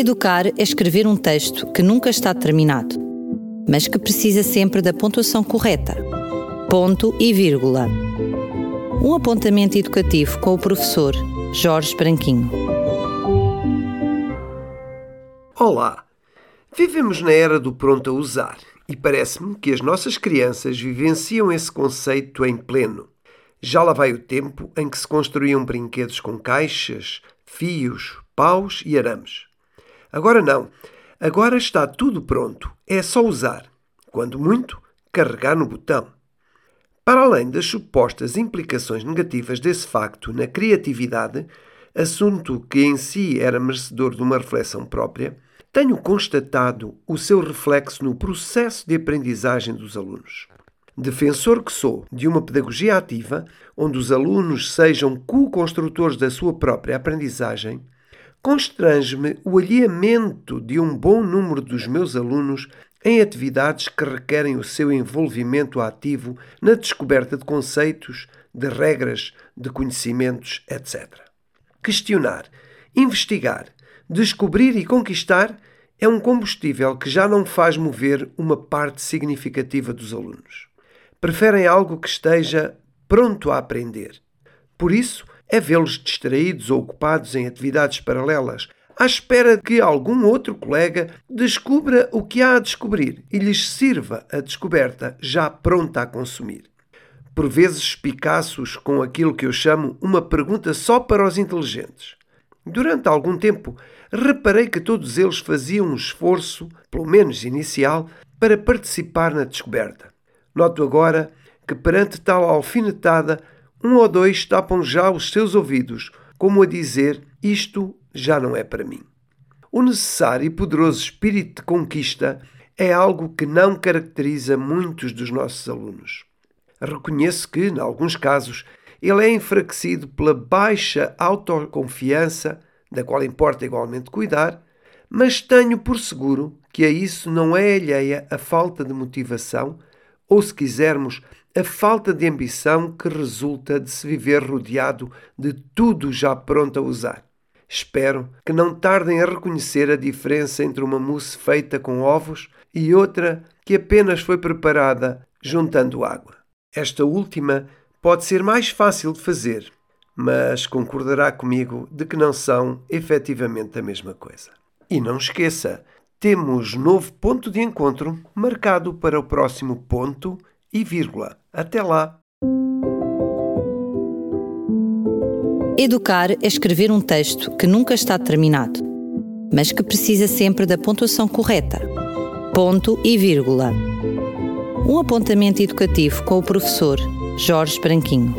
Educar é escrever um texto que nunca está terminado, mas que precisa sempre da pontuação correta. Ponto e vírgula. Um apontamento educativo com o professor Jorge Branquinho. Olá! Vivemos na era do pronto a usar e parece-me que as nossas crianças vivenciam esse conceito em pleno. Já lá vai o tempo em que se construíam brinquedos com caixas, fios, paus e arames. Agora não. Agora está tudo pronto. É só usar. Quando muito, carregar no botão. Para além das supostas implicações negativas desse facto na criatividade, assunto que em si era merecedor de uma reflexão própria, tenho constatado o seu reflexo no processo de aprendizagem dos alunos. Defensor que sou de uma pedagogia ativa, onde os alunos sejam co-construtores da sua própria aprendizagem, constrange-me o alheamento de um bom número dos meus alunos em atividades que requerem o seu envolvimento ativo na descoberta de conceitos, de regras, de conhecimentos, etc. Questionar, investigar, descobrir e conquistar é um combustível que já não faz mover uma parte significativa dos alunos. Preferem algo que esteja pronto a aprender. Por isso, é vê-los distraídos ou ocupados em atividades paralelas, à espera que algum outro colega descubra o que há a descobrir e lhes sirva a descoberta já pronta a consumir. Por vezes Picassos com aquilo que eu chamo uma pergunta só para os inteligentes. Durante algum tempo, reparei que todos eles faziam um esforço, pelo menos inicial, para participar na descoberta. Noto agora que, perante tal alfinetada, um ou dois tapam já os seus ouvidos, como a dizer: Isto já não é para mim. O necessário e poderoso espírito de conquista é algo que não caracteriza muitos dos nossos alunos. Reconheço que, em alguns casos, ele é enfraquecido pela baixa autoconfiança, da qual importa igualmente cuidar, mas tenho por seguro que a isso não é alheia a falta de motivação, ou, se quisermos, a falta de ambição que resulta de se viver rodeado de tudo já pronto a usar. Espero que não tardem a reconhecer a diferença entre uma mousse feita com ovos e outra que apenas foi preparada juntando água. Esta última pode ser mais fácil de fazer, mas concordará comigo de que não são efetivamente a mesma coisa. E não esqueça, temos novo ponto de encontro marcado para o próximo ponto e vírgula. Até lá! Educar é escrever um texto que nunca está terminado, mas que precisa sempre da pontuação correta. Ponto e vírgula. Um apontamento educativo com o professor Jorge Branquinho.